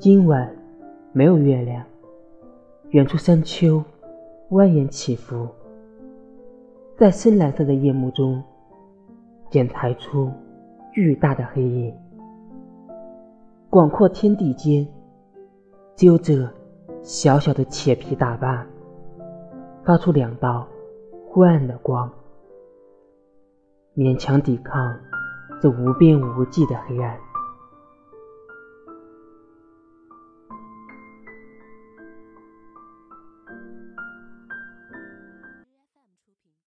今晚没有月亮远处山丘蜿蜒起伏。在深蓝色的夜幕中剪裁出巨大的黑影。广阔天地间只有这小小的铁皮大坝发出两道昏暗的光。勉强抵抗这无边无际的黑暗。